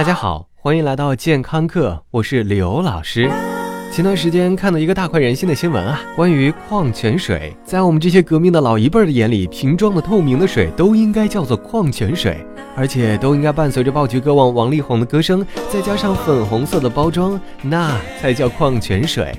大家好，欢迎来到健康课，我是刘老师。前段时间看到一个大快人心的新闻啊，关于矿泉水。在我们这些革命的老一辈的眼里，瓶装的透明的水都应该叫做矿泉水，而且都应该伴随着爆菊歌王王力宏的歌声，再加上粉红色的包装，那才叫矿泉水。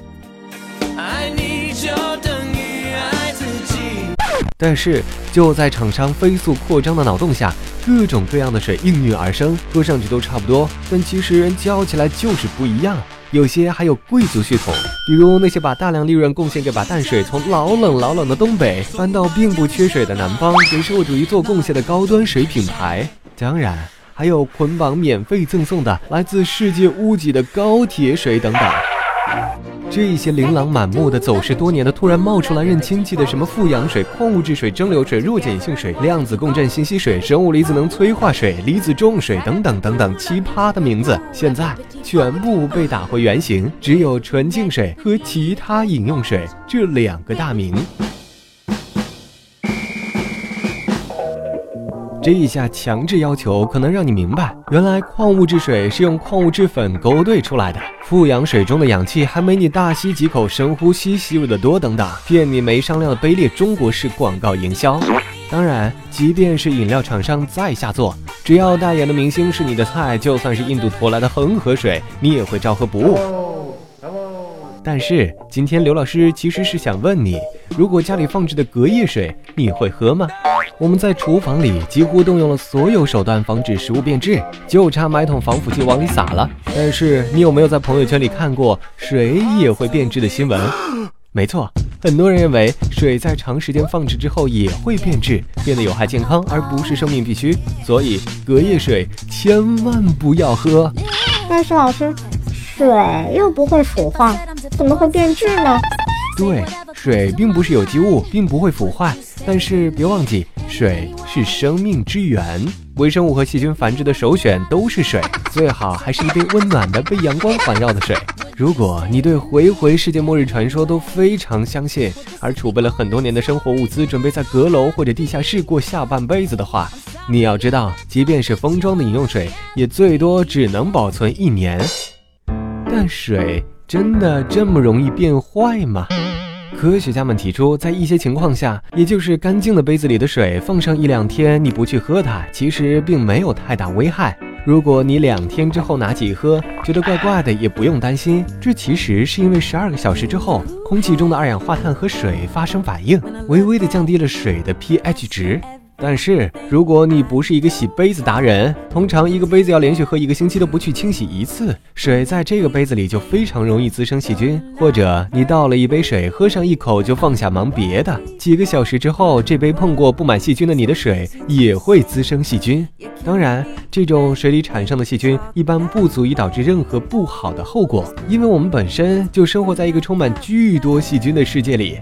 但是就在厂商飞速扩张的脑洞下，各种各样的水应运而生，喝上去都差不多，但其实叫起来就是不一样。有些还有贵族血统，比如那些把大量利润贡献给把淡水从老冷老冷的东北搬到并不缺水的南方，给社会主义做贡献的高端水品牌。当然，还有捆绑免费赠送的来自世界屋脊的高铁水等等。这些琳琅满目的、走势多年的、突然冒出来认亲戚的什么富氧水、矿物质水、蒸馏水、弱碱性水、量子共振信息水、生物离子能催化水、离子重水等等等等奇葩的名字，现在全部被打回原形，只有纯净水和其他饮用水这两个大名。这一下强制要求，可能让你明白，原来矿物质水是用矿物质粉勾兑出来的。富氧水中的氧气还没你大吸几口、深呼吸吸入的多，等等，骗你没商量的卑劣中国式广告营销。当然，即便是饮料厂商再下作，只要代言的明星是你的菜，就算是印度驮来的恒河水，你也会照喝不误。但是今天刘老师其实是想问你，如果家里放置的隔夜水，你会喝吗？我们在厨房里几乎动用了所有手段防止食物变质，就差买桶防腐剂往里撒了。但是你有没有在朋友圈里看过水也会变质的新闻？没错，很多人认为水在长时间放置之后也会变质，变得有害健康，而不是生命必须。所以隔夜水千万不要喝。但是老师。水又不会腐化，怎么会变质呢？对，水并不是有机物，并不会腐坏。但是别忘记，水是生命之源，微生物和细菌繁殖的首选都是水，最好还是一杯温暖的、被阳光环绕的水。如果你对回回世界末日传说都非常相信，而储备了很多年的生活物资，准备在阁楼或者地下室过下半辈子的话，你要知道，即便是封装的饮用水，也最多只能保存一年。但水真的这么容易变坏吗？科学家们提出，在一些情况下，也就是干净的杯子里的水放上一两天，你不去喝它，其实并没有太大危害。如果你两天之后拿起喝，觉得怪怪的，也不用担心，这其实是因为十二个小时之后，空气中的二氧化碳和水发生反应，微微的降低了水的 pH 值。但是，如果你不是一个洗杯子达人，通常一个杯子要连续喝一个星期都不去清洗一次，水在这个杯子里就非常容易滋生细菌。或者你倒了一杯水，喝上一口就放下忙别的，几个小时之后，这杯碰过布满细菌的你的水也会滋生细菌。当然，这种水里产生的细菌一般不足以导致任何不好的后果，因为我们本身就生活在一个充满巨多细菌的世界里。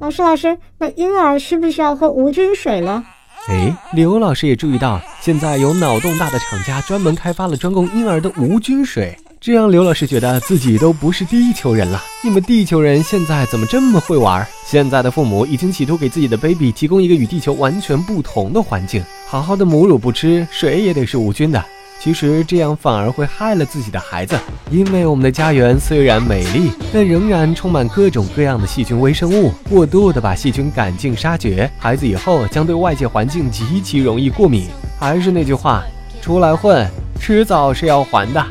老师，老师，那婴儿需不需要喝无菌水呢？哎，刘老师也注意到，现在有脑洞大的厂家专门开发了专供婴儿的无菌水，这让刘老师觉得自己都不是地球人了。你们地球人现在怎么这么会玩？现在的父母已经企图给自己的 baby 提供一个与地球完全不同的环境，好好的母乳不吃，水也得是无菌的。其实这样反而会害了自己的孩子，因为我们的家园虽然美丽，但仍然充满各种各样的细菌微生物。过度的把细菌赶尽杀绝，孩子以后将对外界环境极其容易过敏。还是那句话，出来混，迟早是要还的。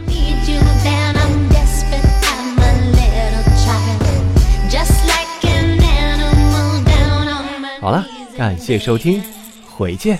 好了，感谢收听，回见。